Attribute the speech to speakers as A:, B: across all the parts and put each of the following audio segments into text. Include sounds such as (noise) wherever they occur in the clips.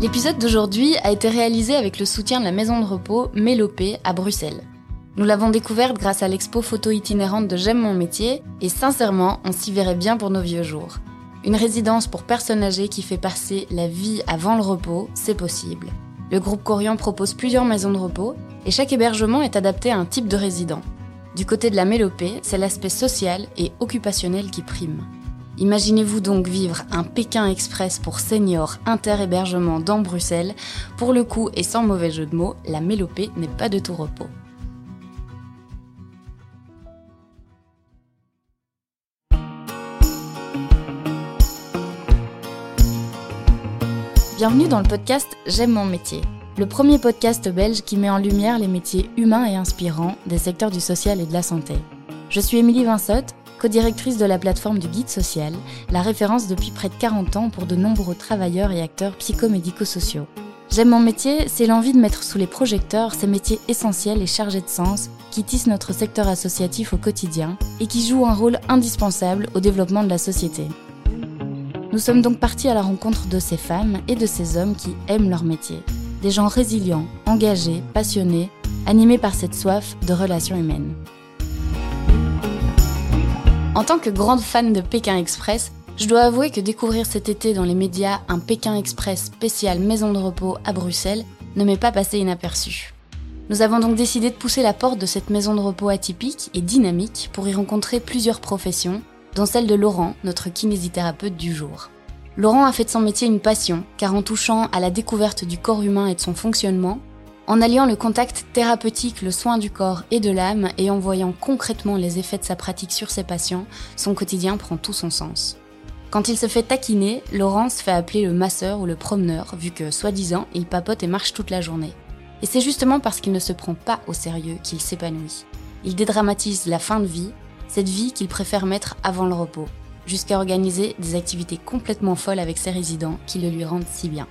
A: L'épisode d'aujourd'hui a été réalisé avec le soutien de la maison de repos Mélopée à Bruxelles. Nous l'avons découverte grâce à l'expo photo itinérante de J'aime mon métier et sincèrement, on s'y verrait bien pour nos vieux jours. Une résidence pour personnes âgées qui fait passer la vie avant le repos, c'est possible. Le groupe Corian propose plusieurs maisons de repos et chaque hébergement est adapté à un type de résident. Du côté de la Mélopée, c'est l'aspect social et occupationnel qui prime. Imaginez-vous donc vivre un Pékin Express pour seniors inter-hébergement dans Bruxelles. Pour le coup, et sans mauvais jeu de mots, la mélopée n'est pas de tout repos. Bienvenue dans le podcast J'aime mon métier, le premier podcast belge qui met en lumière les métiers humains et inspirants des secteurs du social et de la santé. Je suis Émilie Vinsotte, co-directrice de la plateforme du Guide Social, la référence depuis près de 40 ans pour de nombreux travailleurs et acteurs psychomédico-sociaux. J'aime mon métier, c'est l'envie de mettre sous les projecteurs ces métiers essentiels et chargés de sens qui tissent notre secteur associatif au quotidien et qui jouent un rôle indispensable au développement de la société. Nous sommes donc partis à la rencontre de ces femmes et de ces hommes qui aiment leur métier. Des gens résilients, engagés, passionnés, animés par cette soif de relations humaines. En tant que grande fan de Pékin Express, je dois avouer que découvrir cet été dans les médias un Pékin Express spécial maison de repos à Bruxelles ne m'est pas passé inaperçu. Nous avons donc décidé de pousser la porte de cette maison de repos atypique et dynamique pour y rencontrer plusieurs professions, dont celle de Laurent, notre kinésithérapeute du jour. Laurent a fait de son métier une passion, car en touchant à la découverte du corps humain et de son fonctionnement, en alliant le contact thérapeutique, le soin du corps et de l'âme et en voyant concrètement les effets de sa pratique sur ses patients, son quotidien prend tout son sens. Quand il se fait taquiner, Laurence fait appeler le masseur ou le promeneur, vu que, soi-disant, il papote et marche toute la journée. Et c'est justement parce qu'il ne se prend pas au sérieux qu'il s'épanouit. Il dédramatise la fin de vie, cette vie qu'il préfère mettre avant le repos, jusqu'à organiser des activités complètement folles avec ses résidents qui le lui rendent si bien.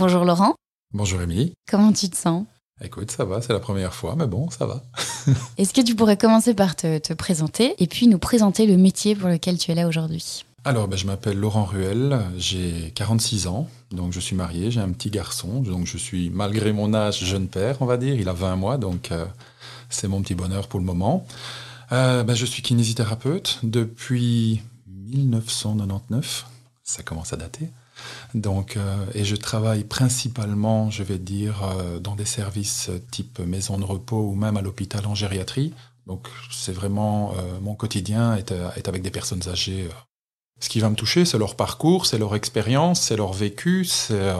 A: Bonjour Laurent.
B: Bonjour Émilie.
A: Comment tu te sens?
B: Écoute, ça va, c'est la première fois, mais bon, ça va. (laughs)
A: Est-ce que tu pourrais commencer par te, présenter et puis nous présenter le métier pour lequel tu es là aujourd'hui?
B: Alors, ben, je m'appelle Laurent Ruel, j'ai 46 ans, donc je suis marié, j'ai un petit garçon, donc je suis, malgré mon âge, jeune père, on va dire, il a 20 mois, donc euh, c'est mon petit bonheur pour le moment. Euh, ben, je suis kinésithérapeute depuis 1999, ça commence à dater. Donc, euh, et je travaille principalement, je vais dire, euh, dans des services type maison de repos ou même à l'hôpital en gériatrie. Donc, c'est vraiment euh, mon quotidien est, avec des personnes âgées. Ce qui va me toucher, c'est leur parcours, c'est leur expérience, c'est leur vécu, c'est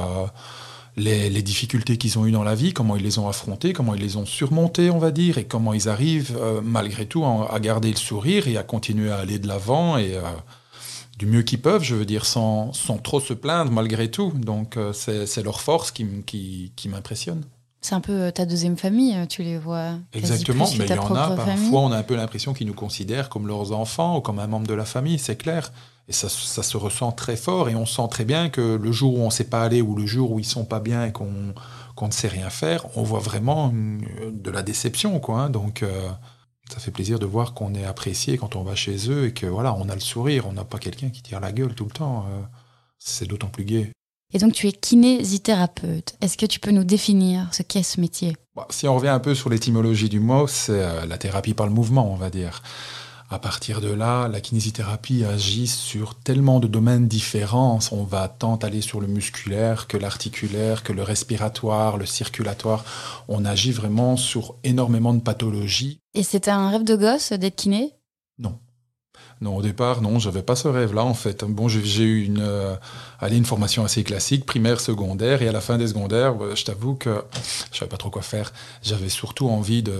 B: les, les, difficultés qu'ils ont eues dans la vie, comment ils les ont affrontées, comment ils les ont surmontées, on va dire, et comment ils arrivent malgré tout à, garder le sourire et à continuer à aller de l'avant et du mieux qu'ils peuvent, je veux dire, sans, sans trop se plaindre malgré tout. Donc euh, c'est leur force qui, qui, qui m'impressionne.
A: C'est un peu euh, ta deuxième famille, euh, tu les vois.
B: Exactement, mais il y en a parfois, on a un peu l'impression qu'ils nous considèrent comme leurs enfants ou comme un membre de la famille, c'est clair. Et ça, ça, se ressent très fort et on sent très bien que le jour où on ne sait pas aller ou le jour où ils sont pas bien et qu'on qu'on ne sait rien faire, on voit vraiment de la déception. Quoi, hein. Donc ça fait plaisir de voir qu'on est apprécié quand on va chez eux et que voilà, on a le sourire, on n'a pas quelqu'un qui tire la gueule tout le temps. Euh, c'est d'autant plus gai.
A: Et donc tu es kinésithérapeute. Est-ce que tu peux nous définir ce qu'est ce métier?
B: Bah, Si on revient un peu sur l'étymologie du mot, c'est euh, la thérapie par le mouvement, on va dire. À partir de là, la kinésithérapie agit sur tellement de domaines différents. On va tant aller sur le musculaire que l'articulaire, que le respiratoire, le circulatoire. On agit vraiment sur énormément de pathologies.
A: Et c'était un rêve de gosse d'être kiné?
B: Non. Non, au départ, non, j'avais pas ce rêve-là en fait. Bon, j'ai eu une, euh, une formation assez classique, primaire, secondaire, et à la fin des secondaires, bah, je t'avoue que je savais pas trop quoi faire. J'avais surtout envie de,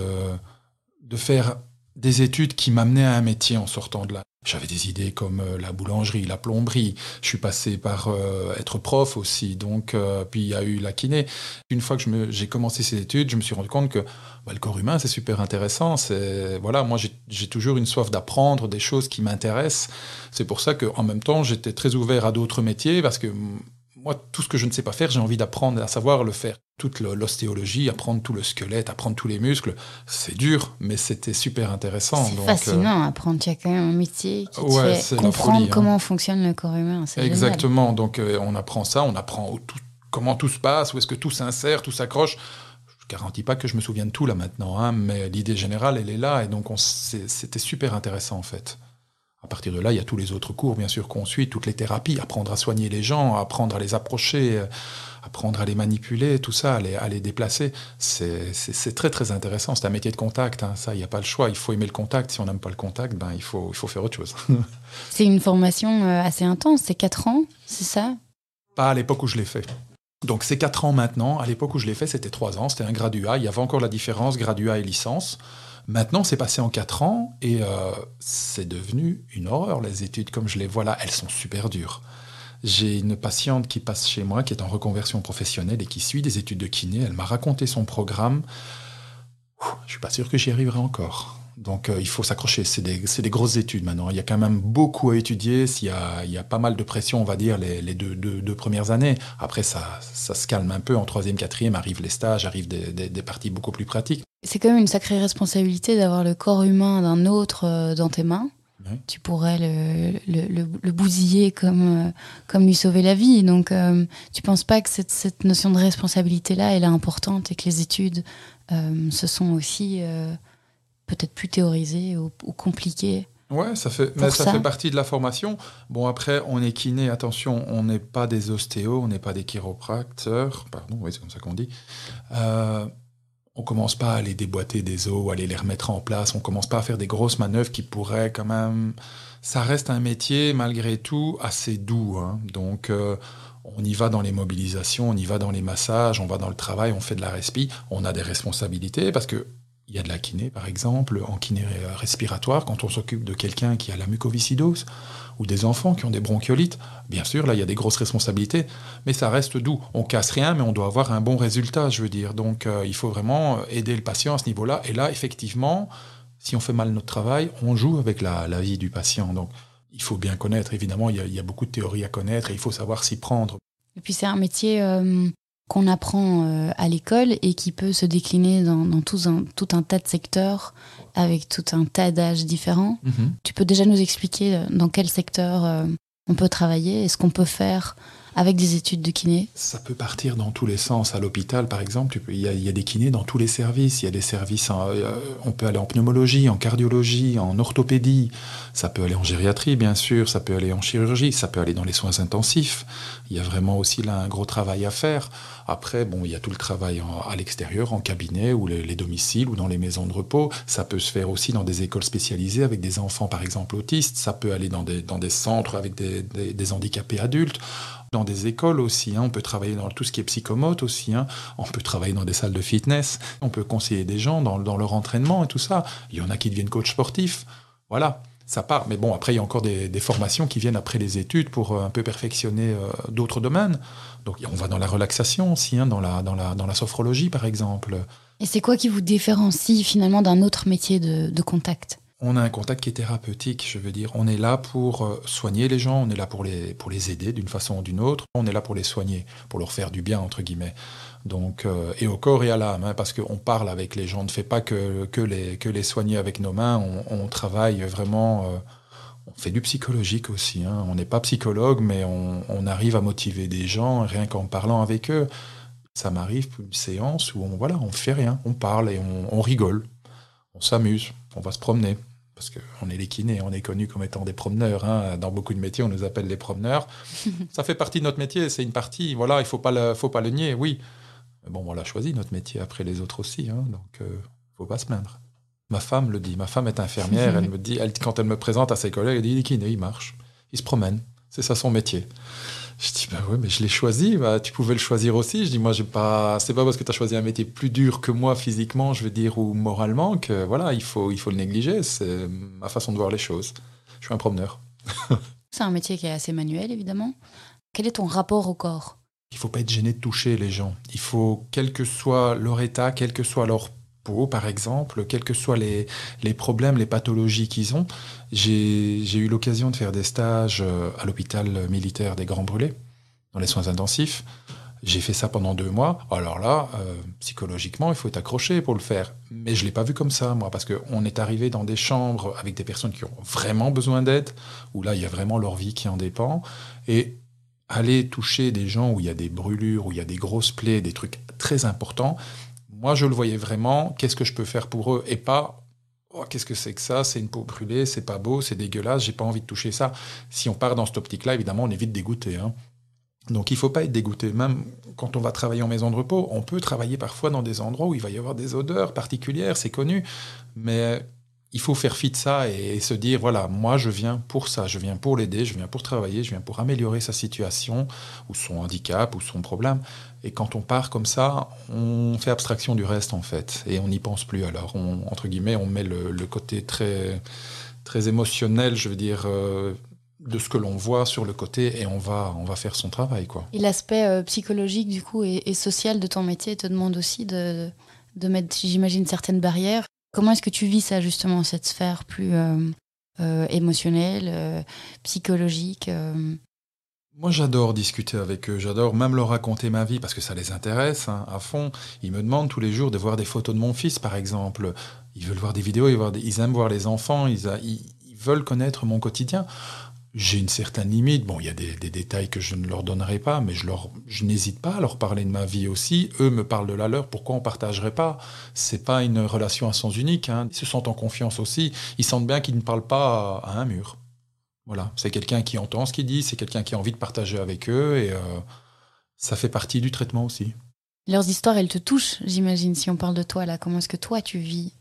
B: de faire des études qui m'amenaient à un métier en sortant de là. J'avais des idées comme euh, la boulangerie, la plomberie. Je suis passé par euh, être prof aussi. Donc, euh, puis il y a eu la kiné. Une fois que j'ai commencé ces études, je me suis rendu compte que bah, le corps humain, c'est super intéressant. C'est voilà, moi j'ai toujours une soif d'apprendre des choses qui m'intéressent. C'est pour ça qu'en même temps, j'étais très ouvert à d'autres métiers parce que moi, tout ce que je ne sais pas faire, j'ai envie d'apprendre à savoir le faire. Toute l'ostéologie, apprendre tout le squelette, apprendre tous les muscles, c'est dur, mais c'était super intéressant.
A: C'est fascinant, apprendre. Tu as quand même un métier qui ouais, fait comprendre hein. comment fonctionne le corps humain.
B: Exactement. Donc, on apprend ça, on apprend comment tout se passe, où est-ce que tout s'insère, tout s'accroche garantis pas que je me souvienne de tout là maintenant, hein, mais l'idée générale, elle est là, et donc c'était super intéressant en fait. À partir de là, il y a tous les autres cours, bien sûr, qu'on suit, toutes les thérapies, apprendre à soigner les gens, apprendre à les approcher, euh, apprendre à les manipuler, tout ça, à les, à les déplacer. C'est très, très intéressant. C'est un métier de contact, hein. ça, il n'y a pas le choix. Il faut aimer le contact. Si on n'aime pas le contact, ben, il, faut, il faut faire autre chose. (laughs)
A: c'est une formation euh, assez intense, c'est 4 ans, c'est ça?
B: Pas à l'époque où je l'ai fait. Donc c'est 4 ans maintenant. À l'époque où je l'ai fait, c'était 3 ans. C'était un graduat. Il y avait encore la différence graduat et licence. Maintenant, c'est passé en 4 ans et euh, c'est devenu une horreur. Les études, comme je les vois là, elles sont super dures. J'ai une patiente qui passe chez moi, qui est en reconversion professionnelle et qui suit des études de kiné. Elle m'a raconté son programme. Je suis pas sûr que j'y arriverai encore. Donc euh, il faut s'accrocher. C'est des, grosses études maintenant. Il y a quand même beaucoup à étudier. Il y a, il y a pas mal de pression, on va dire, les, deux, premières années. Après, ça, ça se calme un peu. En troisième, quatrième, arrivent les stages, arrivent des, parties beaucoup plus pratiques.
A: C'est quand même une sacrée responsabilité d'avoir le corps humain d'un autre euh, dans tes mains. Tu pourrais le, bousiller comme, euh, comme lui sauver la vie. Donc, tu tu penses pas que cette, notion de responsabilité-là, elle est importante et que les études, ce sont aussi peut-être plus théorisé ou, compliqué.
B: Ouais, ça fait, mais ça, fait partie de la formation. Bon, après, on est kiné, attention, on n'est pas des ostéos, on n'est pas des chiropracteurs, pardon, oui, c'est comme ça qu'on dit. Euh, on commence pas à aller déboîter des os, à aller les remettre en place, on commence pas à faire des grosses manœuvres qui pourraient quand même... Ça reste un métier, malgré tout, assez doux. Hein. Donc, euh, on y va dans les mobilisations, on y va dans les massages, on va dans le travail, on fait de la respi, on a des responsabilités parce que il y a de la kiné, par exemple, en kiné respiratoire, quand on s'occupe de quelqu'un qui a la mucoviscidose, ou des enfants qui ont des bronchiolites. Bien sûr, là, il y a des grosses responsabilités, mais ça reste doux. On casse rien, mais on doit avoir un bon résultat, je veux dire. Donc, euh, il faut vraiment aider le patient à ce niveau-là. Et là, effectivement, si on fait mal notre travail, on joue avec la, vie du patient. Donc, il faut bien connaître, évidemment, il y, a, beaucoup de théories à connaître et il faut savoir s'y prendre.
A: Et puis, c'est un métier euh, qu'on apprend euh, à l'école et qui peut se décliner dans, tout, un, tout, un, tas de secteurs avec tout un tas d'âges différents. Mhm. Tu peux déjà nous expliquer euh, dans quel secteur euh, on peut travailler et ce qu'on peut faire avec des études de kiné
B: Ça peut partir dans tous les sens. À l'hôpital, par exemple, il y, a des kinés dans tous les services. Il y a des services, euh, on peut aller en pneumologie, en cardiologie, en orthopédie. Ça peut aller en gériatrie, bien sûr. Ça peut aller en chirurgie. Ça peut aller dans les soins intensifs. Il y a vraiment aussi là un gros travail à faire. Après, bon, il y a tout le travail à l'extérieur, en cabinet, ou les, domiciles, ou dans les maisons de repos. Ça peut se faire aussi dans des écoles spécialisées avec des enfants, par exemple, autistes. Ça peut aller dans des, centres avec des handicapés adultes dans des écoles aussi. Hein. On peut travailler dans tout ce qui est psychomote aussi. Hein. On peut travailler dans des salles de fitness. On peut conseiller des gens dans, leur entraînement et tout ça. Il y en a qui deviennent coach sportifs. Voilà, ça part. Mais bon, après, il y a encore des, formations qui viennent après les études pour euh, un peu perfectionner euh, d'autres domaines. Donc, on va dans la relaxation aussi, hein, dans la sophrologie, par exemple.
A: Et c'est quoi qui vous différencie finalement d'un autre métier de contact?
B: On a un contact qui est thérapeutique, je veux dire. On est là pour euh, soigner les gens, on est là pour les, pour aider d'une façon ou d'une autre, on est là pour les soigner, pour leur faire du bien, entre guillemets. Donc, euh, et au corps et à l'âme, hein, parce qu'on parle avec les gens, on ne fait pas que, les, soigner avec nos mains, on, travaille vraiment, euh, on fait du psychologique aussi. Hein. On n'est pas psychologue, mais on, arrive à motiver des gens rien qu'en parlant avec eux. Ça m'arrive une séance où on voilà, on fait rien, on parle et on rigole, on s'amuse, on va se promener parce qu'on est les kinés, on est connus comme étant des promeneurs. Hein. Dans beaucoup de métiers, on nous appelle les promeneurs. (laughs) ça fait partie de notre métier, c'est une partie. Voilà, il faut pas le, faut pas le nier, oui. Mais bon, on l'a choisi notre métier après les autres aussi, hein, donc ne euh, faut pas se plaindre. Ma femme le dit. Ma femme est infirmière. elle me dit, elle, quand elle me présente à ses collègues, elle dit, il est kiné, il marche, il se promène. C'est ça son métier. Je dis, bah oui, mais je l'ai choisi, bah, tu pouvais le choisir aussi. Je dis, moi, j'ai pas, c'est pas parce que tu as choisi un métier plus dur que moi physiquement, je veux dire, ou moralement, que voilà, il faut, il faut le négliger. C'est ma façon de voir les choses. Je suis un promeneur. (laughs)
A: c'est un métier qui est assez manuel, évidemment. Quel est ton rapport au corps?
B: Il faut pas être gêné de toucher les gens. Il faut, quel que soit leur état, quel que soit leur peau, par exemple, quels que soient les, les problèmes, les pathologies qu'ils ont. J'ai eu l'occasion de faire des stages euh, à l'hôpital militaire des Grands Brûlés. dans les soins intensifs. J'ai fait ça pendant deux mois. Alors là, euh, psychologiquement, il faut être accroché pour le faire. Mais je l'ai pas vu comme ça, moi, parce qu'on est arrivé dans des chambres avec des personnes qui ont vraiment besoin d'aide, où là, il y a vraiment leur vie qui en dépend. Et aller toucher des gens où il y a des brûlures, où il y a des grosses plaies, des trucs très importants, moi, je le voyais vraiment, qu'est-ce que je peux faire pour eux, et pas oh, qu'est-ce que c'est que ça C'est une peau brûlée, c'est pas beau, c'est dégueulasse, j'ai pas envie de toucher ça. Si on part dans cette optique-là, évidemment, on est vite dégoûté. Hein. Donc il ne faut pas être dégoûté. Même quand on va travailler en maison de repos, on peut travailler parfois dans des endroits où il va y avoir des odeurs particulières, c'est connu. Mais il faut faire fi de ça et, se dire, voilà, moi je viens pour ça, je viens pour l'aider, je viens pour travailler, je viens pour améliorer sa situation ou son handicap ou son problème. Et quand on part comme ça, on fait abstraction du reste en fait et on n'y pense plus. Alors, on, entre guillemets, on met le, côté très, très émotionnel, je veux dire... Euh, de ce que l'on voit sur le côté et on va, on va faire son travail. Quoi.
A: Et l'aspect euh, psychologique du coup et, social de ton métier te demande aussi de, de mettre, j'imagine, certaines barrières. Comment est-ce que tu vis ça justement, cette sphère plus euh, euh, émotionnelle, psychologique
B: Moi j'adore discuter avec eux, j'adore même leur raconter ma vie parce que ça les intéresse hein, à fond. Ils me demandent tous les jours de voir des photos de mon fils par exemple. Ils veulent voir des vidéos, ils, aiment voir les enfants, ils veulent connaître mon quotidien j'ai une certaine limite. Bon, il y a des, détails que je ne leur donnerai pas, mais je, leur, je n'hésite pas à leur parler de ma vie aussi. Eux me parlent de la leur. Pourquoi on partagerait pas? C'est pas une relation à sens unique. Hein. Ils se sentent en confiance aussi. Ils sentent bien qu'ils ne parlent pas à, un mur. Voilà, c'est quelqu'un qui entend ce qu'ils disent, c'est quelqu'un qui a envie de partager avec eux, et euh, ça fait partie du traitement aussi.
A: Leurs histoires, elles te touchent, j'imagine. Si on parle de toi là, comment est-ce que toi tu vis?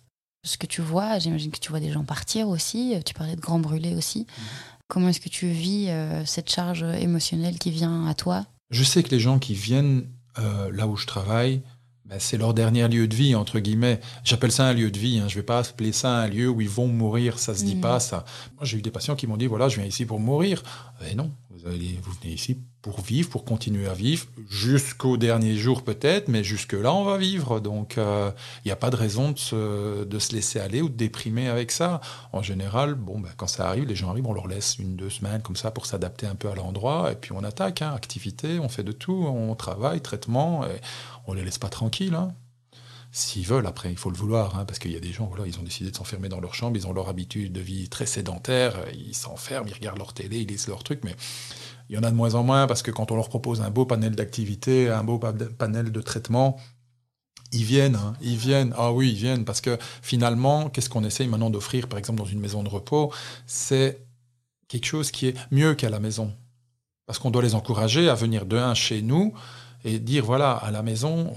A: Ce que tu vois J'imagine que tu vois des gens partir aussi. Tu parlais de grands brûlés aussi. Mmh. Comment est-ce que tu vis euh, cette charge émotionnelle qui vient à toi?
B: Je sais que les gens qui viennent euh, là où je travaille, ben, c'est leur dernier lieu de vie, entre guillemets. J'appelle ça un lieu de vie. Hein. Je ne vais pas appeler ça un lieu où ils vont mourir. Ça se dit mmh. pas, ça. Moi, j'ai eu des patients qui m'ont dit, voilà, je viens ici pour mourir. Mais non, vous, allez, vous venez ici pour vivre, pour continuer à vivre, jusqu'au dernier jour peut-être, mais jusque-là, on va vivre. Donc, il euh, n'y a pas de raison de se, laisser aller ou de déprimer avec ça. En général, bon, ben, quand ça arrive, les gens arrivent, on leur laisse une, deux semaines comme ça pour s'adapter un peu à l'endroit, et puis on attaque, hein, activité, on fait de tout, on travaille, traitement, on les laisse pas tranquilles. Hein. S'ils veulent, après, il faut le vouloir, hein, parce qu'il y a des gens, voilà, ils ont décidé de s'enfermer dans leur chambre, ils ont leur habitude de vie très sédentaire, ils s'enferment, ils regardent leur télé, ils lisent leur truc, mais il y en a de moins en moins parce que quand on leur propose un beau panel d'activité, un beau panel de traitement, ils viennent, hein, ils viennent. Ah oui, ils viennent parce que finalement, qu'est-ce qu'on essaye maintenant d'offrir, par exemple, dans une maison de repos? C'est quelque chose qui est mieux qu'à la maison. Parce qu'on doit les encourager à venir de un chez nous et dire voilà, à la maison,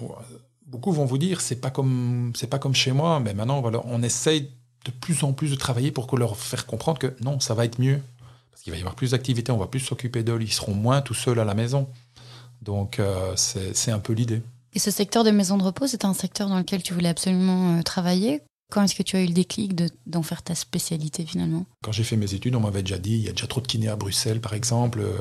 B: beaucoup vont vous dire c'est pas comme c'est pas comme chez moi, mais maintenant voilà, on essaye de plus en plus de travailler pour leur faire comprendre que non, ça va être mieux. Parce qu'il va y avoir plus d'activités, on va plus s'occuper d'eux, ils seront moins tout seuls à la maison. Donc euh, c'est un peu l'idée.
A: Et ce secteur de maison de repos, c'est un secteur dans lequel tu voulais absolument euh, travailler? Quand est-ce que tu as eu le déclic d'en faire ta spécialité finalement?
B: Quand j'ai fait mes études, on m'avait déjà dit, il y a déjà trop de kinés à Bruxelles par exemple. Euh,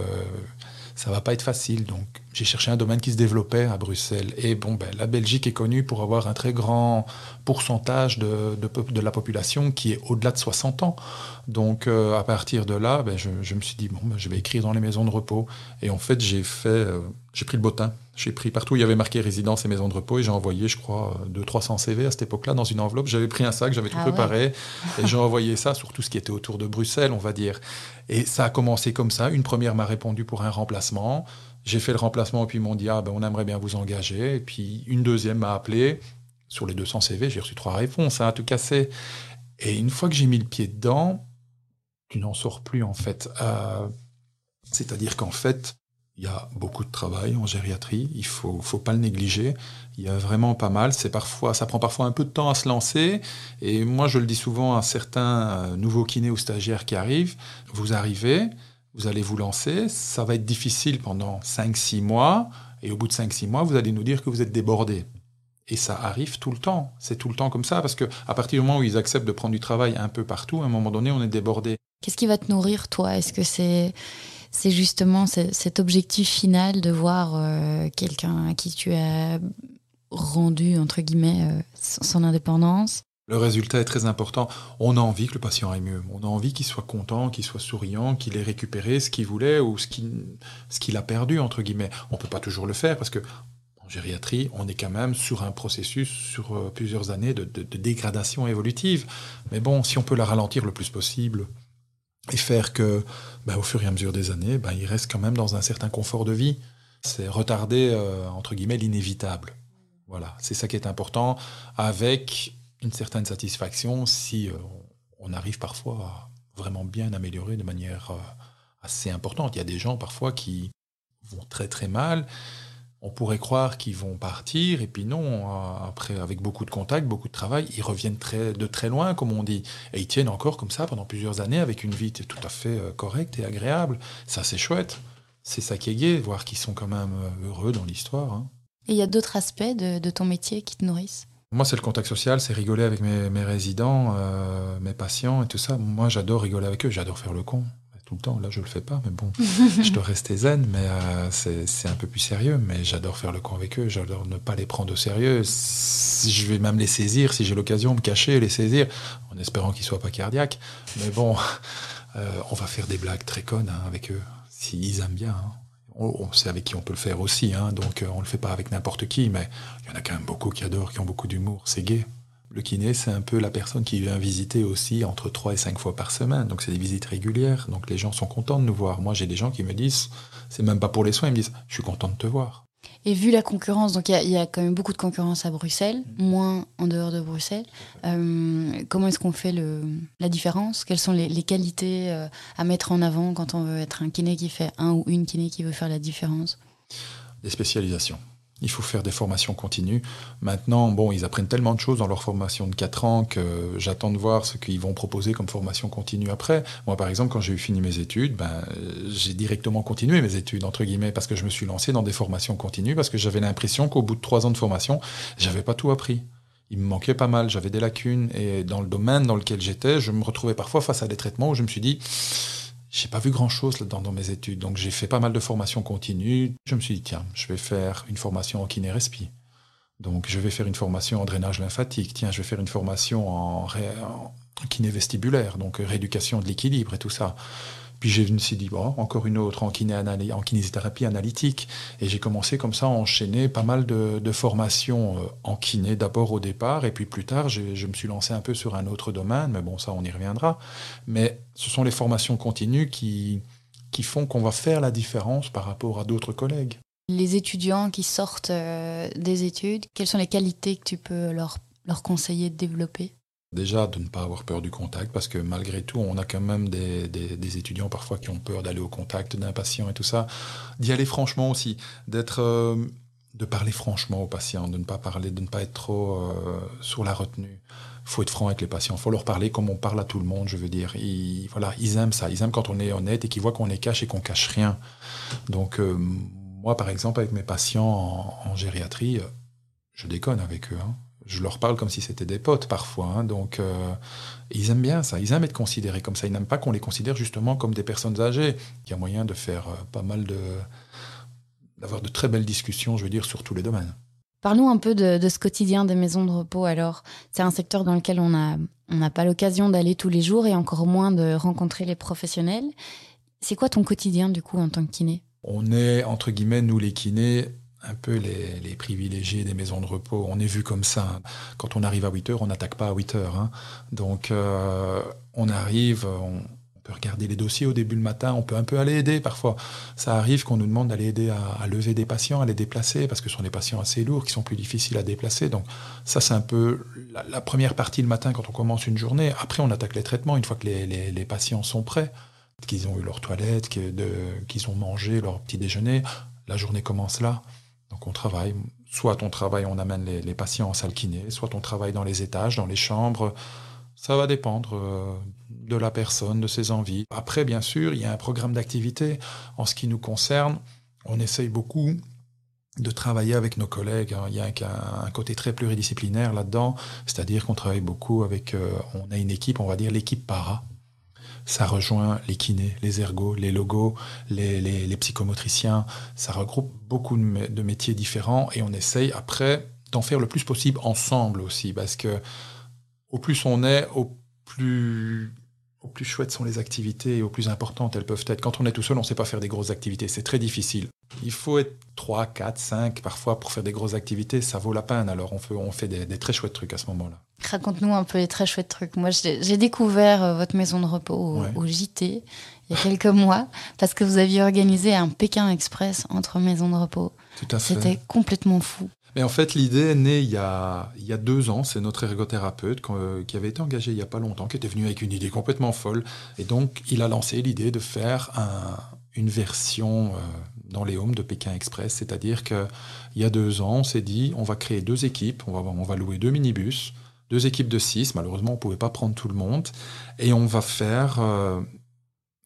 B: ça va pas être facile. Donc, j'ai cherché un domaine qui se développait à Bruxelles. Et bon, ben, la Belgique est connue pour avoir un très grand pourcentage de, de, la population qui est au-delà de 60 ans. Donc, euh, à partir de là, ben, je, me suis dit, bon, ben, je vais écrire dans les maisons de repos. Et en fait, j'ai fait, euh, j'ai pris le bottin. J'ai pris partout où il y avait marqué résidence et maison de repos et j'ai envoyé, je crois, 200-300 CV à cette époque-là dans une enveloppe. J'avais pris un sac, j'avais tout ah préparé (laughs) et j'ai envoyé ça sur tout ce qui était autour de Bruxelles, on va dire. Et ça a commencé comme ça. Une première m'a répondu pour un remplacement. J'ai fait le remplacement et puis ils m'ont dit ah ben on aimerait bien vous engager. Et puis une deuxième m'a appelé. Sur les 200 CV, j'ai reçu trois réponses, ça a tout cassé. Et une fois que j'ai mis le pied dedans, tu n'en sors plus en fait. Euh, c'est-à-dire qu'en fait, il y a beaucoup de travail en gériatrie, il faut, faut pas le négliger. Il y a vraiment pas mal. C'est parfois, ça prend parfois un peu de temps à se lancer. Et moi, je le dis souvent à certains euh, nouveaux kinés ou stagiaires qui arrivent. Vous arrivez, vous allez vous lancer. Ça va être difficile pendant 5-6 mois. Et au bout de 5-6 mois, vous allez nous dire que vous êtes débordé. Et ça arrive tout le temps. C'est tout le temps comme ça. Parce que à partir du moment où ils acceptent de prendre du travail un peu partout, à un moment donné, on est débordé.
A: Qu'est-ce qui va te nourrir, toi? Est-ce que c'est justement cet objectif final de voir euh, quelqu'un à qui tu as rendu, entre guillemets, euh, son indépendance?
B: Le résultat est très important. On a envie que le patient aille mieux. On a envie qu'il soit content, qu'il soit souriant, qu'il ait récupéré ce qu'il voulait ou ce qu'il a perdu. On ne peut pas toujours le faire parce que en gériatrie, on est quand même sur un processus sur euh, plusieurs années de, dégradation évolutive. Mais bon, si on peut la ralentir le plus possible et faire que, ben, au fur et à mesure des années, ben, il reste quand même dans un certain confort de vie. C'est retarder, euh, entre guillemets, l'inévitable. Voilà, c'est ça qui est important, avec une certaine satisfaction si euh, on arrive parfois à vraiment bien améliorer de manière euh, assez importante. Il y a des gens parfois qui vont très très mal. On pourrait croire qu'ils vont partir, et puis non, euh, après, avec beaucoup de contacts, beaucoup de travail, ils reviennent très, de très loin, comme on dit. Et ils tiennent encore comme ça pendant plusieurs années, avec une vie tout à fait correcte et agréable. Ça, c'est chouette. C'est ça qui est gai, voir qu'ils sont quand même heureux dans l'histoire. Hein.
A: Et il y a d'autres aspects de, ton métier qui te nourrissent?
B: Moi, c'est le contact social, c'est rigoler avec mes, résidents, euh, mes patients et tout ça. Moi, j'adore rigoler avec eux, j'adore faire le con. Tout le temps, là, je le fais pas, mais bon, (laughs) je dois rester zen, mais euh, c'est un peu plus sérieux. Mais j'adore faire le con avec eux, j'adore ne pas les prendre au sérieux. Je vais même les saisir, si j'ai l'occasion, me cacher, les saisir, en espérant qu'ils soient pas cardiaques. Mais bon, (laughs) euh, on va faire des blagues très connes hein, avec eux, s'ils aiment bien. Hein on, sait avec qui on peut le faire aussi, hein, donc euh, on ne le fait pas avec n'importe qui, mais il y en a quand même beaucoup qui adorent, qui ont beaucoup d'humour, c'est gay. Le kiné, c'est un peu la personne qui vient visiter aussi entre 3 et 5 fois par semaine, donc c'est des visites régulières, donc les gens sont contents de nous voir. Moi, j'ai des gens qui me disent, c'est même pas pour les soins, ils me disent, je suis content de te voir.
A: Et vu la concurrence, donc il y, a quand même beaucoup de concurrence à Bruxelles, mm. moins en dehors de Bruxelles. Euh, comment est-ce qu'on fait le, la différence? Quelles sont les, qualités euh, à mettre en avant quand on veut être un kiné qui fait un ou une kiné qui veut faire la différence?
B: Les spécialisations. Il faut faire des formations continues. Maintenant, bon, ils apprennent tellement de choses dans leur formation de 4 ans que j'attends de voir ce qu'ils vont proposer comme formation continue après. Moi, par exemple, quand j'ai eu fini mes études, ben, j'ai directement continué mes études, entre guillemets, parce que je me suis lancé dans des formations continues, parce que j'avais l'impression qu'au bout de 3 ans de formation, j'avais pas tout appris. Il me manquait pas mal, j'avais des lacunes, et dans le domaine dans lequel j'étais, je me retrouvais parfois face à des traitements où je me suis dit, j'ai pas vu grand chose là-dedans dans mes études. Donc j'ai fait pas mal de formations continues. Je me suis dit, tiens, je vais faire une formation en kiné-respi. Donc je vais faire une formation en drainage lymphatique. Tiens, je vais faire une formation en, en kiné vestibulaire, donc rééducation de l'équilibre et tout ça. Puis je me suis dit, encore une autre en, kiné en kinésithérapie analytique. Et j'ai commencé comme ça à enchaîner pas mal de, formations euh, en kiné d'abord au départ. Et puis plus tard, je, me suis lancé un peu sur un autre domaine. Mais bon, ça, on y reviendra. Mais ce sont les formations continues qui, qui font qu'on va faire la différence par rapport à d'autres collègues.
A: Les étudiants qui sortent euh, des études, quelles sont les qualités que tu peux leur, leur conseiller de développer?
B: Déjà, de ne pas avoir peur du contact, parce que malgré tout, on a quand même des, des, étudiants parfois qui ont peur d'aller au contact d'un patient et tout ça. D'y aller franchement aussi, d'être, euh, de parler franchement aux patients, de ne pas parler, de ne pas être trop euh, sur la retenue. Faut être franc avec les patients, faut leur parler comme on parle à tout le monde, je veux dire. Ils, voilà, ils aiment ça, ils aiment quand on est honnête et qu'ils voient qu'on les cache et qu'on cache rien. Donc, euh, moi, par exemple, avec mes patients en, en gériatrie, je déconne avec eux. Hein je leur parle comme si c'était des potes parfois. Hein, donc, euh, ils aiment bien ça. Ils aiment être considérés comme ça. Ils n'aiment pas qu'on les considère justement comme des personnes âgées. Il y a moyen de faire euh, pas mal de. d'avoir de très belles discussions, je veux dire, sur tous les domaines.
A: Parlons un peu de, ce quotidien des maisons de repos. Alors, c'est un secteur dans lequel on n'a on pas l'occasion d'aller tous les jours et encore moins de rencontrer les professionnels. C'est quoi ton quotidien, du coup, en tant que kiné?
B: On est, entre guillemets, nous les kinés, un peu les, privilégiés des maisons de repos. On est vu comme ça. Quand on arrive à 8 heures, on n'attaque pas à 8 heures. Hein. Donc euh, on arrive, on, peut regarder les dossiers au début le matin, on peut un peu aller aider parfois. Ça arrive qu'on nous demande d'aller aider à, lever des patients, à les déplacer, parce que ce sont des patients assez lourds qui sont plus difficiles à déplacer. Donc ça c'est un peu la, première partie le matin quand on commence une journée. Après on attaque les traitements une fois que les, patients sont prêts qu'ils ont eu leur toilette, qu'ils ont mangé leur petit déjeuner, la journée commence là. Donc on travaille, soit on travaille, on amène les, patients en salle kiné, soit on travaille dans les étages, dans les chambres. Ça va dépendre euh, de la personne, de ses envies. Après, bien sûr, il y a un programme d'activité. En ce qui nous concerne, on essaye beaucoup de travailler avec nos collègues. Il y a un, côté très pluridisciplinaire là-dedans, c'est-à-dire qu'on travaille beaucoup avec, euh, on a une équipe, on va dire l'équipe para, ça rejoint les kinés, les ergos, les logos, les, psychomotriciens. Ça regroupe beaucoup de, métiers différents et on essaye après d'en faire le plus possible ensemble aussi parce que au plus on est, au plus au plus chouettes sont les activités et au plus importantes elles peuvent être. Quand on est tout seul, on ne sait pas faire des grosses activités. C'est très difficile. Il faut être 3, 4, 5 parfois pour faire des grosses activités. Ça vaut la peine. Alors on fait, on fait des, très chouettes trucs à ce moment-là.
A: Raconte-nous un peu les très chouettes trucs. Moi, j'ai découvert euh, votre maison de repos au, au, JT il y a quelques mois parce que vous aviez organisé un Pékin Express entre maisons de repos.
B: Tout à fait.
A: C'était complètement fou.
B: Mais en fait, l'idée est née il y a, il y a deux ans. C'est notre ergothérapeute euh, qui avait été engagé il n'y a pas longtemps, qui était venu avec une idée complètement folle. Et donc, il a lancé l'idée de faire un, une version euh, dans les homes de Pékin Express. C'est-à-dire qu'il y a deux ans, on s'est dit, on va créer deux équipes, on va, on va louer deux minibus, deux équipes de six. Malheureusement, on ne pouvait pas prendre tout le monde. Et on va faire euh,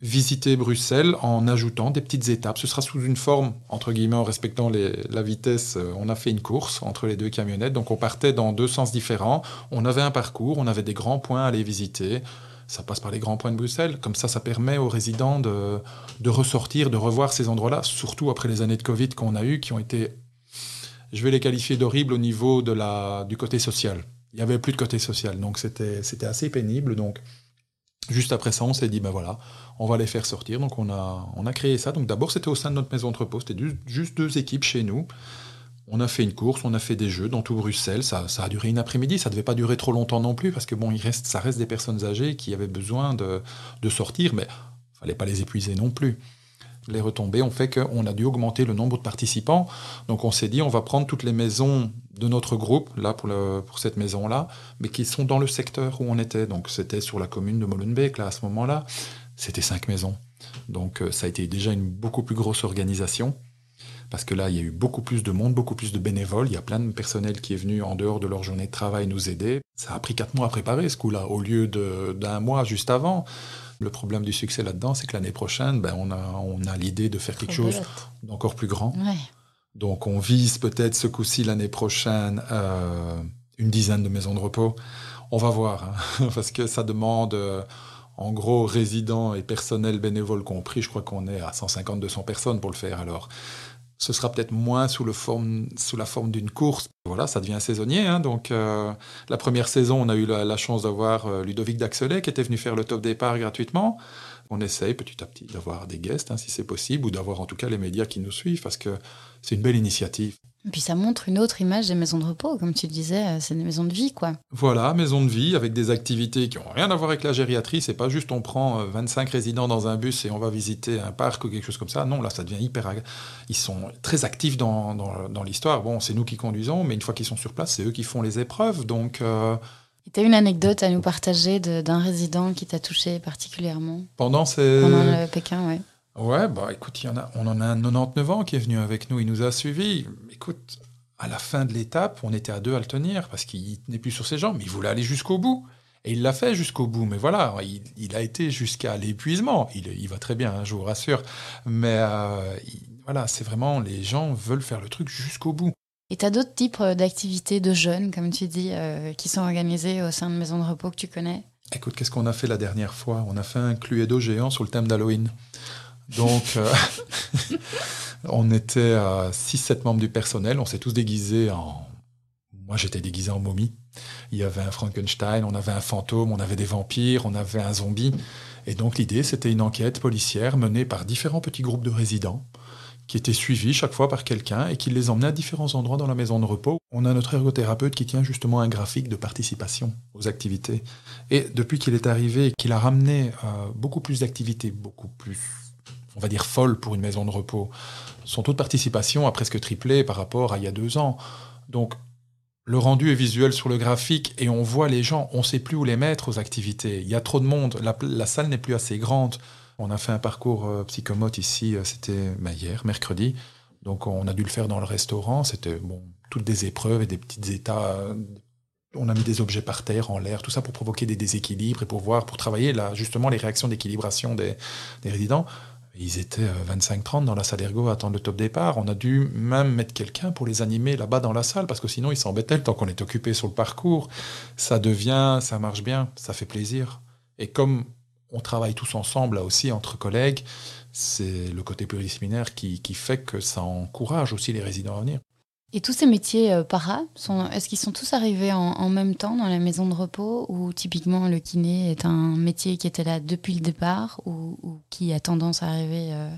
B: visiter Bruxelles en ajoutant des petites étapes. Ce sera sous une forme, entre guillemets, en respectant la vitesse. Euh, on a fait une course entre les deux camionnettes, donc on partait dans deux sens différents. On avait un parcours, on avait des grands points à aller visiter. Ça passe par les grands points de Bruxelles. Comme ça, ça permet aux résidents de, de ressortir, de revoir ces endroits-là, surtout après les années de Covid qu'on a eues, qui ont été, je vais les qualifier d'horribles au niveau de la, du côté social. Il n'y avait plus de côté social, donc c'était assez pénible. Donc, juste après ça, on s'est dit, ben voilà, on va les faire sortir. Donc on a, on a créé ça. Donc d'abord c'était au sein de notre maison d'entrepôt, c'était juste deux équipes chez nous. On a fait une course, on a fait des jeux dans tout Bruxelles. Ça, ça a duré une après-midi. Ça devait pas durer trop longtemps non plus parce que bon, il reste, ça reste des personnes âgées qui avaient besoin de, de sortir, mais fallait pas les épuiser non plus. Les retombées ont fait qu'on a dû augmenter le nombre de participants. Donc on s'est dit, on va prendre toutes les maisons de notre groupe, là pour, cette maison-là, mais qui sont dans le secteur où on était. Donc c'était sur la commune de Molenbeek, là, à ce moment-là c'était cinq maisons. Donc euh, ça a été déjà une beaucoup plus grosse organisation. Parce que là, il y a eu beaucoup plus de monde, beaucoup plus de bénévoles. Il y a plein de personnel qui est venu en dehors de leur journée de travail nous aider. Ça a pris quatre mois à préparer ce coup-là, au lieu d'un mois juste avant. Le problème du succès là-dedans, c'est que l'année prochaine, ben, on a, on a l'idée de faire quelque chose d'encore plus grand. Donc on vise peut-être ce coup-ci l'année prochaine euh, une dizaine de maisons de repos. On va voir, hein, (laughs) parce que ça demande... Euh, en gros, résidents et personnel bénévole compris, je crois qu'on est à 150-200 personnes pour le faire. Alors, ce sera peut-être moins sous, la forme d'une course. Voilà, ça devient saisonnier. Hein. donc, euh, la première saison, on a eu la, chance d'avoir euh, Ludovic Daxelet qui était venu faire le top départ gratuitement. On essaye petit à petit d'avoir des guests, hein, si c'est possible, ou d'avoir en tout cas les médias qui nous suivent, parce que c'est une belle initiative.
A: Et puis ça montre une autre image des maisons de repos, comme tu le disais, euh, c'est des maisons de vie, quoi.
B: Voilà, maisons de vie avec des activités qui n'ont rien à voir avec la gériatrie. C'est pas juste on prend 25 euh, résidents dans un bus et on va visiter un parc ou quelque chose comme ça. Non, là, ça devient hyper. Ils sont très actifs dans, dans, l'histoire. Bon, c'est nous qui conduisons, mais une fois qu'ils sont sur place, c'est eux qui font les épreuves. Donc. Euh...
A: Tu as une anecdote à nous partager d'un résident qui t'a touché particulièrement?
B: Pendant ces.
A: Pendant le Pékin, oui.
B: Ouais, bah écoute, y en a, on en a un 99 ans qui est venu avec nous, il nous a suivis. Écoute, à la fin de l'étape, on était à deux à le tenir parce qu'il n'est plus sur ses jambes, mais il voulait aller jusqu'au bout. Et il l'a fait jusqu'au bout. Mais voilà, il, a été jusqu'à l'épuisement. Il, il, va très bien, hein, je vous rassure. Mais euh, voilà, c'est vraiment, les gens veulent faire le truc jusqu'au bout.
A: Et tu as d'autres types euh, d'activités de jeunes, comme tu dis, euh, qui sont organisées au sein de maisons de repos que tu connais?
B: Écoute, qu'est-ce qu'on a fait la dernière fois? On a fait un Cluedo géant sur le thème d'Halloween. Donc, euh, (laughs) on était à 6-7 membres du personnel. On s'est tous déguisés en. Moi, j'étais déguisé en momie. Il y avait un Frankenstein, on avait un fantôme, on avait des vampires, on avait un zombie. Et donc, l'idée, c'était une enquête policière menée par différents petits groupes de résidents qui étaient suivis chaque fois par quelqu'un et qui les emmenait à différents endroits dans la maison de repos. On a notre ergothérapeute qui tient justement un graphique de participation aux activités. Et depuis qu'il est arrivé, qu'il a ramené euh, beaucoup plus d'activités, beaucoup plus on va dire, folle pour une maison de repos. Son taux de participation a presque triplé par rapport à il y a deux ans. Donc, le rendu est visuel sur le graphique et on voit les gens, on ne sait plus où les mettre aux activités. Il y a trop de monde, la, salle n'est plus assez grande. On a fait un parcours euh, psychomote ici, euh, c'était bah, hier, mercredi. Donc on a dû le faire dans le restaurant. C'était bon, toutes des épreuves et des petits états. Euh, on a mis des objets par terre, en l'air, tout ça pour provoquer des déséquilibres et pour voir, pour travailler là, justement les réactions d'équilibration des, des résidents. Ils étaient 25-30 euh, dans la salle ergo à attendre le top départ. On a dû même mettre quelqu'un pour les animer là-bas dans la salle parce que sinon ils s'embêtaient le temps qu'on est occupé sur le parcours. Ça devient, ça marche bien, ça fait plaisir. Et comme on travaille tous ensemble là aussi entre collègues, c'est le côté pluridisciplinaire qui, qui fait que ça encourage aussi les résidents à venir.
A: Et tous ces métiers euh, para, est-ce qu'ils sont tous arrivés en, même temps dans la maison de repos ou typiquement le kiné est un métier qui était là depuis le départ ou, qui a tendance à arriver euh,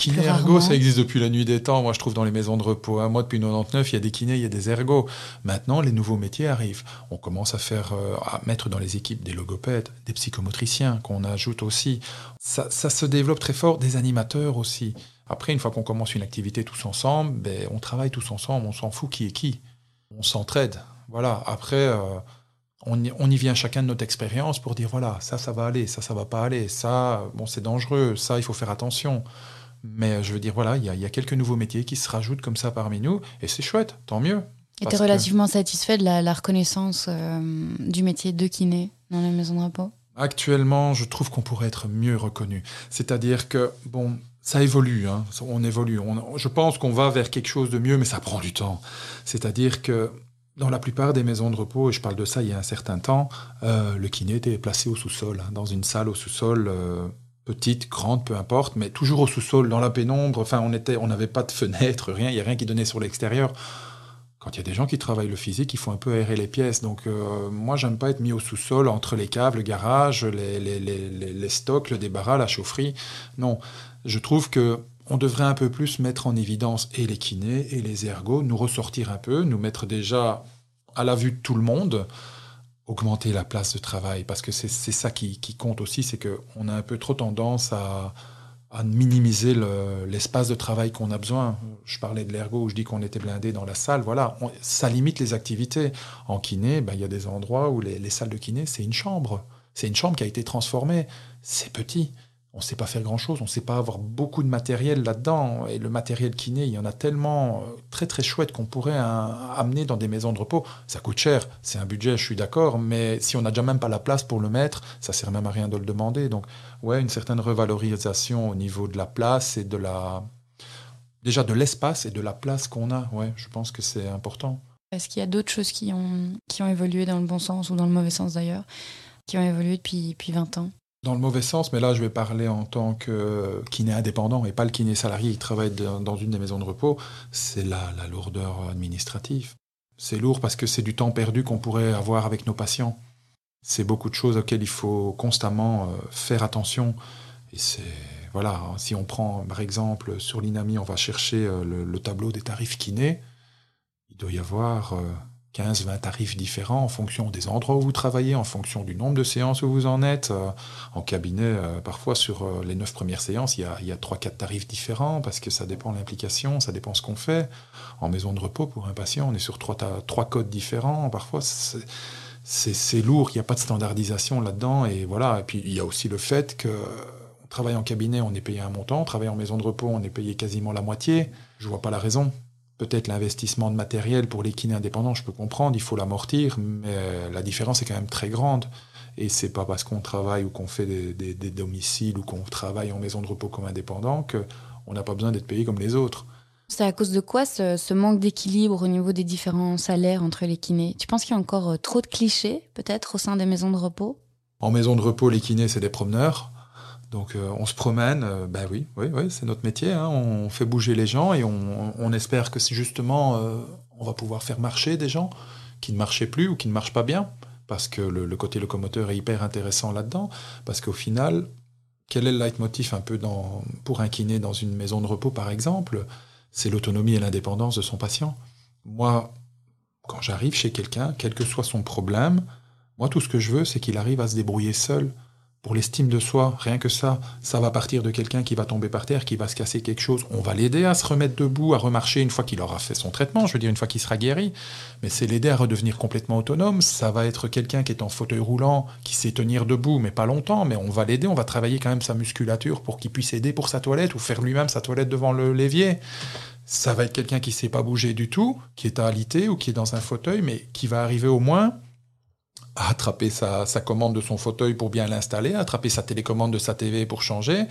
B: Kiné ergo, ça existe depuis la nuit des temps. Moi, je trouve dans les maisons de repos. Moi, depuis 99, il y a des kinés, il y a des ergos. Maintenant, les nouveaux métiers arrivent. On commence à faire, euh, à mettre dans les équipes des logopèdes, des psychomotriciens qu'on ajoute aussi. Ça, ça, se développe très fort, des animateurs aussi. Après, une fois qu'on commence une activité tous ensemble, ben, on travaille tous ensemble. On s'en fout qui est qui. On s'entraide. Voilà. Après. Euh, on y, on y, vient chacun de notre expérience pour dire voilà, ça, ça va aller, ça, ça va pas aller, ça, bon, c'est dangereux, ça, il faut faire attention. Mais je veux dire, voilà, il y, a quelques nouveaux métiers qui se rajoutent comme ça parmi nous, et c'est chouette, tant mieux.
A: Et tu es relativement satisfait de la, reconnaissance euh, du métier de kiné dans les maisons de repos?
B: Actuellement, je trouve qu'on pourrait être mieux reconnu. C'est-à-dire que, bon, ça évolue, hein, on évolue. je pense qu'on va vers quelque chose de mieux, mais ça prend du temps. C'est-à-dire que dans la plupart des maisons de repos, et je parle de ça il y a un certain temps, euh, le kiné était placé au sous-sol, hein, dans une salle au sous-sol. Euh, petite, grande, peu importe, mais toujours au sous-sol, dans la pénombre. Enfin, on était, on n'avait pas de fenêtre, rien, il n'y a rien qui donnait sur l'extérieur. Quand il y a des gens qui travaillent le physique, il faut un peu aérer les pièces. Donc, euh, moi, j'aime pas être mis au sous-sol entre les caves, le garage, les, stocks, le débarras, la chaufferie. Non, je trouve que on devrait un peu plus mettre en évidence et les kinés et les ergots, nous ressortir un peu, nous mettre déjà à la vue de tout le monde augmenter la place de travail, parce que c'est ça qui, compte aussi, c'est qu'on a un peu trop tendance à, minimiser l'espace de travail qu'on a besoin. Je parlais de l'ergo où je dis qu'on était blindé dans la salle. Voilà, ça limite les activités. En kiné, ben, il y a des endroits où les, les salles de kiné, c'est une chambre. C'est une chambre qui a été transformée. C'est petit on ne sait pas faire grand-chose, on ne sait pas avoir beaucoup de matériel là-dedans. Et le matériel kiné, il y en a tellement euh, très très chouette qu'on pourrait amener dans des maisons de repos. Ça coûte cher, c'est un budget, je suis d'accord, mais si on n'a déjà même pas la place pour le mettre, ça sert même à rien de le demander. Donc, ouais, une certaine revalorisation au niveau de la place et de la. Déjà de l'espace et de la place qu'on a, ouais, je pense que c'est important.
A: Est-ce qu'il y a d'autres choses qui ont, qui ont évolué dans le bon sens ou dans le mauvais sens d'ailleurs, qui ont évolué depuis, depuis 20 ans?
B: Dans le mauvais sens, mais là je vais parler en tant que kiné indépendant et pas le kiné salarié qui travaille dans une des maisons de repos, c'est la, la lourdeur administrative. C'est lourd parce que c'est du temps perdu qu'on pourrait avoir avec nos patients. C'est beaucoup de choses auxquelles il faut constamment euh, faire attention. Et c'est voilà, si on prend par exemple sur l'INAMI, on va chercher euh, le, tableau des tarifs kiné, il doit y avoir euh, 15, 20 tarifs différents en fonction des endroits où vous travaillez, en fonction du nombre de séances où vous en êtes. Euh, en cabinet, euh, parfois sur euh, les 9 premières séances, il y a, il y a 3-4 tarifs différents parce que ça dépend de l'implication, ça dépend ce qu'on fait. En maison de repos, pour un patient, on est sur 3, trois codes différents. Parfois, c'est lourd, il n'y a pas de standardisation là-dedans. Et voilà. Et puis, il y a aussi le fait que on travaille en cabinet, on est payé un montant, on travaille en maison de repos, on est payé quasiment la moitié. Je vois pas la raison. Peut-être l'investissement de matériel pour les kinés indépendants, je peux comprendre, il faut l'amortir, mais la différence est quand même très grande. Et c'est pas parce qu'on travaille ou qu'on fait des, domiciles ou qu'on travaille en maison de repos comme indépendant qu'on n'a pas besoin d'être payé comme les autres.
A: C'est à cause de quoi ce, manque d'équilibre au niveau des différents salaires entre les kinés? Tu penses qu'il y a encore euh, trop de clichés, peut-être, au sein des maisons de repos?
B: En maison de repos, les kinés, c'est des promeneurs. Donc euh, on se promène, euh, ben oui, oui, oui c'est notre métier. Hein. on fait bouger les gens et on, espère que justement euh, on va pouvoir faire marcher des gens qui ne marchaient plus ou qui ne marchent pas bien, parce que le, côté locomoteur est hyper intéressant là-dedans, parce qu'au final, quel est le leitmotiv un peu pour un kiné dans une maison de repos par exemple? C'est l'autonomie et l'indépendance de son patient. Moi, quand j'arrive chez quelqu'un, quel que soit son problème, moi tout ce que je veux, c'est qu'il arrive à se débrouiller seul pour l'estime de soi, rien que ça, ça va partir de quelqu'un qui va tomber par terre, qui va se casser quelque chose. On va l'aider à se remettre debout, à remarcher une fois qu'il aura fait son traitement, je veux dire une fois qu'il sera guéri. Mais c'est l'aider à redevenir complètement autonome. Ça va être quelqu'un qui est en fauteuil roulant, qui sait tenir debout, mais pas longtemps. Mais on va l'aider, on va travailler quand même sa musculature pour qu'il puisse aider pour sa toilette ou faire lui-même sa toilette devant le l'évier. Ça va être quelqu'un qui sait pas bouger du tout, qui est alité ou qui est dans un fauteuil, mais qui va arriver au moins attraper sa, commande de son fauteuil pour bien l'installer, attraper sa télécommande de sa TV pour changer.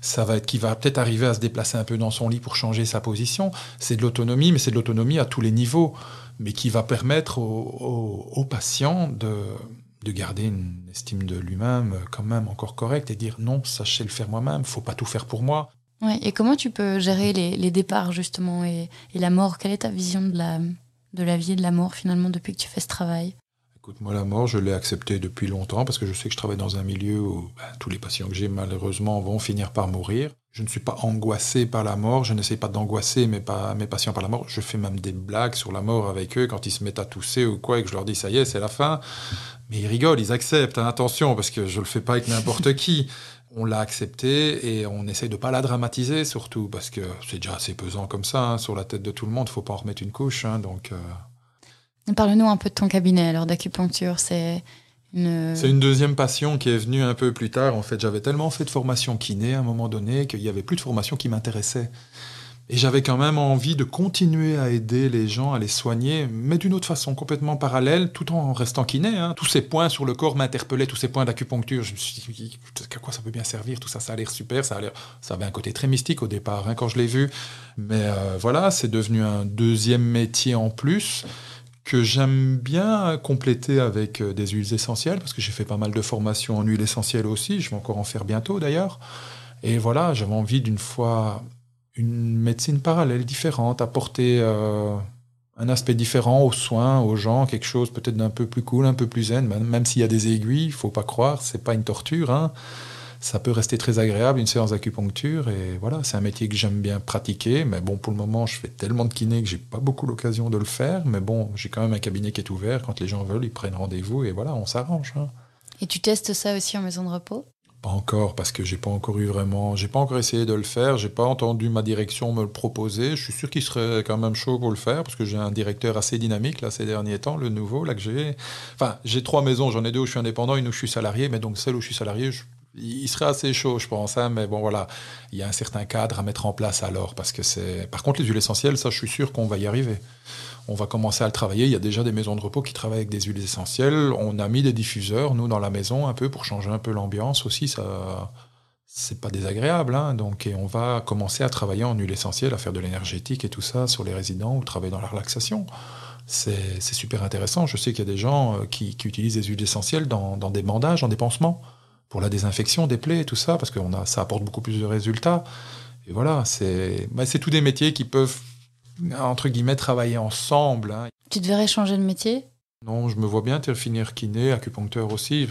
B: Ça va être qui va peut-être arriver à se déplacer un peu dans son lit pour changer sa position. C'est de l'autonomie, mais c'est de l'autonomie à tous les niveaux, mais qui va permettre au, patient de, de garder une estime de lui-même quand même encore correcte et dire non, sais le faire moi-même, faut pas tout faire pour moi.
A: Ouais, et comment tu peux gérer les, départs justement et, la mort? Quelle est ta vision de la vie et de la mort finalement depuis que tu fais ce travail?
B: Écoute, moi la mort, je l'ai acceptée depuis longtemps parce que je sais que je travaille dans un milieu où ben, tous les patients que j'ai malheureusement vont finir par mourir. Je ne suis pas angoissé par la mort, je n'essaie pas d'angoisser mes, patients par la mort. Je fais même des blagues sur la mort avec eux quand ils se mettent à tousser ou quoi et que je leur dis ça y est, c'est la fin. Mais ils rigolent, ils acceptent, hein, attention, parce que je ne le fais pas avec n'importe qui on l'a accepté et on essaye de pas la dramatiser surtout parce que c'est déjà assez pesant comme ça hein, sur la tête de tout le monde. Faut pas en remettre une couche, hein, donc. Euh.
A: Parle-nous un peu de ton cabinet alors d'acupuncture. C'est une...
B: C'est une deuxième passion qui est venue un peu plus tard. En fait, j'avais tellement fait de formation kiné à un moment donné qu'il y avait plus de formation qui m'intéressait. Et j'avais quand même envie de continuer à aider les gens, à les soigner, mais d'une autre façon, complètement parallèle, tout en restant kiné. Hein. Tous ces points sur le corps m'interpellaient, tous ces points d'acupuncture. Je me suis dit, à quoi ça peut bien servir Tout ça, ça a l'air super. Ça, a l'air, ça avait un côté très mystique au départ, hein, quand je l'ai vu. Mais euh, voilà, c'est devenu un deuxième métier en plus que j'aime bien compléter avec euh, des huiles essentielles, parce que j'ai fait pas mal de formations en huiles essentielles aussi. Je vais encore en faire bientôt d'ailleurs. Et voilà, j'avais envie d'une fois une médecine parallèle, différente, apporter euh, un aspect différent aux soins, aux gens, quelque chose peut-être d'un peu plus cool, un peu plus zen, même, s'il y a des aiguilles, il faut pas croire, c'est pas une torture. Hein. Ça peut rester très agréable, une séance d'acupuncture, et voilà, c'est un métier que j'aime bien pratiquer, mais bon, pour le moment, je fais tellement de kiné que j'ai pas beaucoup l'occasion de le faire, mais bon, j'ai quand même un cabinet qui est ouvert, quand les gens veulent, ils prennent rendez-vous, et voilà, on s'arrange. Hein.
A: Et tu testes ça aussi en maison de repos?
B: Pas encore, parce que j'ai pas encore eu vraiment, j'ai pas encore essayé de le faire, j'ai pas entendu ma direction me le proposer. Je suis sûr qu'il serait quand même chaud pour le faire, parce que j'ai un directeur assez dynamique là ces derniers temps, le nouveau là que j'ai. Enfin, j'ai trois maisons, j'en ai deux où je suis indépendant, une où je suis salarié, mais donc celle où je suis salarié, il serait assez chaud, je pense. Hein, mais bon, voilà, il y a un certain cadre à mettre en place alors, parce que c'est. Par contre, les huiles essentielles, ça, je suis sûr qu'on va y arriver on va commencer à le travailler. Il y a déjà des maisons de repos qui travaillent avec des huiles essentielles. On a mis des diffuseurs, nous, dans la maison, un peu pour changer un peu l'ambiance aussi. Ça, c'est pas désagréable. Hein. Donc, et on va commencer à travailler en huile essentielle, à faire de l'énergétique et tout ça sur les résidents ou travailler dans la relaxation. C'est super intéressant. Je sais qu'il y a des gens euh, qui, utilisent des huiles essentielles dans, des bandages, dans des pansements, pour la désinfection des plaies et tout ça, parce que a, ça apporte beaucoup plus de résultats. Et voilà, c'est bah, tous des métiers qui peuvent entre guillemets, travailler ensemble. Hein.
A: Tu devrais changer de métier?
B: Non, je me vois bien finir kiné, acupuncteur aussi.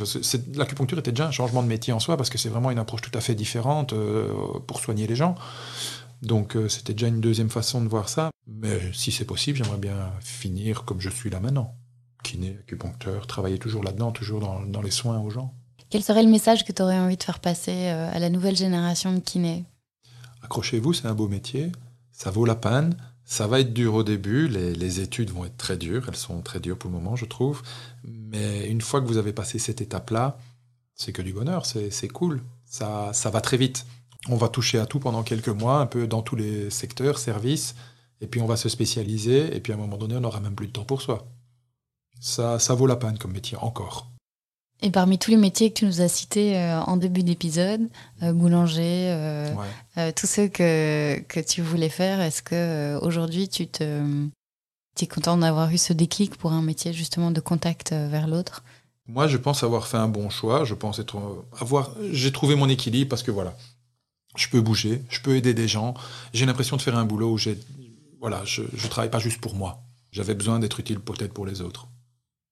B: L'acupuncture était déjà un changement de métier en soi parce que c'est vraiment une approche tout à fait différente euh, pour soigner les gens. Donc euh, c'était déjà une deuxième façon de voir ça. Mais si c'est possible, j'aimerais bien finir comme je suis là maintenant. Kiné, acupuncteur, travailler toujours là-dedans, toujours dans, dans, les soins aux gens.
A: Quel serait le message que tu aurais envie de faire passer euh, à la nouvelle génération de kiné
B: Accrochez-vous, c'est un beau métier, ça vaut la peine. Ça va être dur au début, les, études vont être très dures, elles sont très dures pour le moment, je trouve. Mais une fois que vous avez passé cette étape-là, c'est que du bonheur, c'est cool, ça, ça va très vite. On va toucher à tout pendant quelques mois, un peu dans tous les secteurs, services, et puis on va se spécialiser, et puis à un moment donné, on n'aura même plus de temps pour soi. Ça, ça vaut la peine comme métier, encore.
A: Et parmi tous les métiers que tu nous as cités euh, en début d'épisode, euh, boulanger, euh, tous ceux que, que tu voulais faire, est-ce que aujourd'hui tu te, es content d'avoir eu ce déclic pour un métier justement de contact vers l'autre?
B: Moi, je pense avoir fait un bon choix. Je pense être avoir, j'ai trouvé mon équilibre parce que voilà, je peux bouger, je peux aider des gens. J'ai l'impression de faire un boulot où j'ai, voilà, je, je travaille pas juste pour moi. J'avais besoin d'être utile peut-être pour les autres,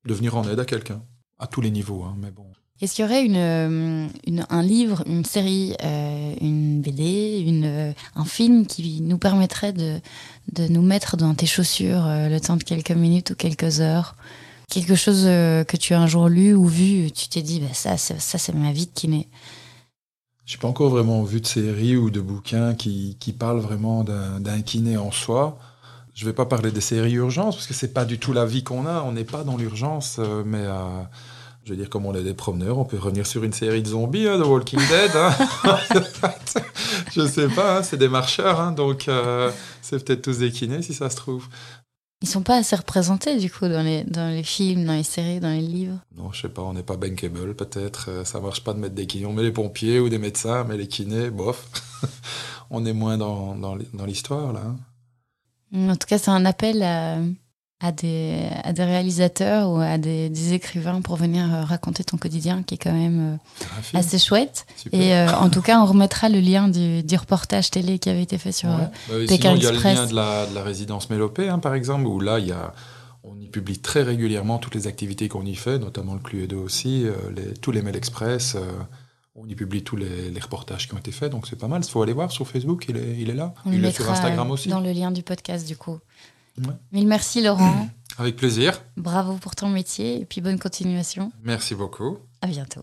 B: de venir en aide à quelqu'un à tous les niveaux, hein, mais bon.
A: Est-ce qu'il y aurait une, euh, un livre, une série, euh, une BD, une, euh, un film qui nous permettrait de, de nous mettre dans tes chaussures le temps de quelques minutes ou quelques heures? Quelque chose que tu as un jour lu ou vu, tu t'es dit, bah, ça, ça, c'est ma vie de kiné.
B: J'ai pas encore vraiment vu de série ou de bouquin qui, qui parlent vraiment d'un kiné en soi. Je vais pas parler des séries urgences parce que c'est pas du tout la vie qu'on a. On n'est pas dans l'urgence, euh, mais euh, je veux dire, comme on est des promeneurs, on peut revenir sur une série de zombies, hein, de Walking Dead. Hein. (laughs) je sais pas, hein, c'est des marcheurs, hein, donc euh, c'est peut-être tous des kinés si ça se trouve.
A: Ils sont pas assez représentés du coup dans les, dans les films, dans les séries, dans les livres.
B: Non, je sais pas, on n'est pas bankable peut-être. Ça marche pas de mettre des kinés. On met les pompiers ou des médecins, mais les kinés, bof. (laughs) on est moins dans, dans l'histoire là.
A: En tout cas, c'est un appel à, à des, à des réalisateurs ou à des, écrivains pour venir euh, raconter ton quotidien, qui est quand même euh, assez chouette. Et euh, en tout cas, on remettra le lien du, du, reportage télé qui avait été fait sur ouais. bah,
B: Il y a le lien de la, de la résidence Mélopée, hein, par exemple, où là, il y a, on y publie très régulièrement toutes les activités qu'on y fait, notamment le Cluedo aussi, les, tous les mails express. On y publie tous les, les, reportages qui ont été faits, donc c'est pas mal. Il faut aller voir sur Facebook, il est, il est là.
A: On il est sur Instagram aussi. Dans le lien du podcast, du coup. Mille merci Laurent. (clears throat)
B: Avec plaisir.
A: Bravo pour ton métier et puis bonne continuation.
B: Merci beaucoup.
A: À bientôt.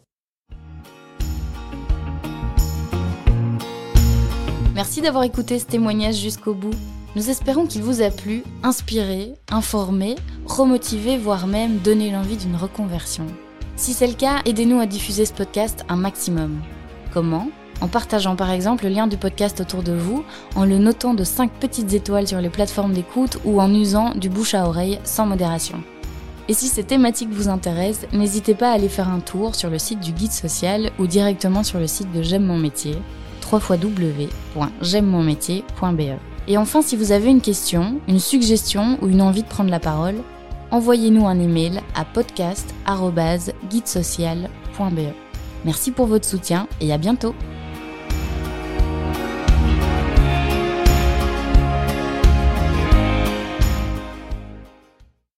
A: Merci d'avoir écouté ce témoignage jusqu'au bout. Nous espérons qu'il vous a plu, inspiré, informé, remotivé, voire même donné l'envie d'une reconversion. Si c'est le cas, aidez-nous à diffuser ce podcast un maximum. Comment? En partageant par exemple le lien du podcast autour de vous, en le notant de 5 petites étoiles sur les plateformes d'écoute ou en usant du bouche à oreille sans modération. Et si ces thématiques vous intéressent, n'hésitez pas à aller faire un tour sur le site du guide social ou directement sur le site de J'aime mon métier, www.j'aime-mon-métier.be. Et enfin, si vous avez une question, une suggestion ou une envie de prendre la parole, envoyez-nous un email à podcast.guidesocial.be. Merci pour votre soutien et à bientôt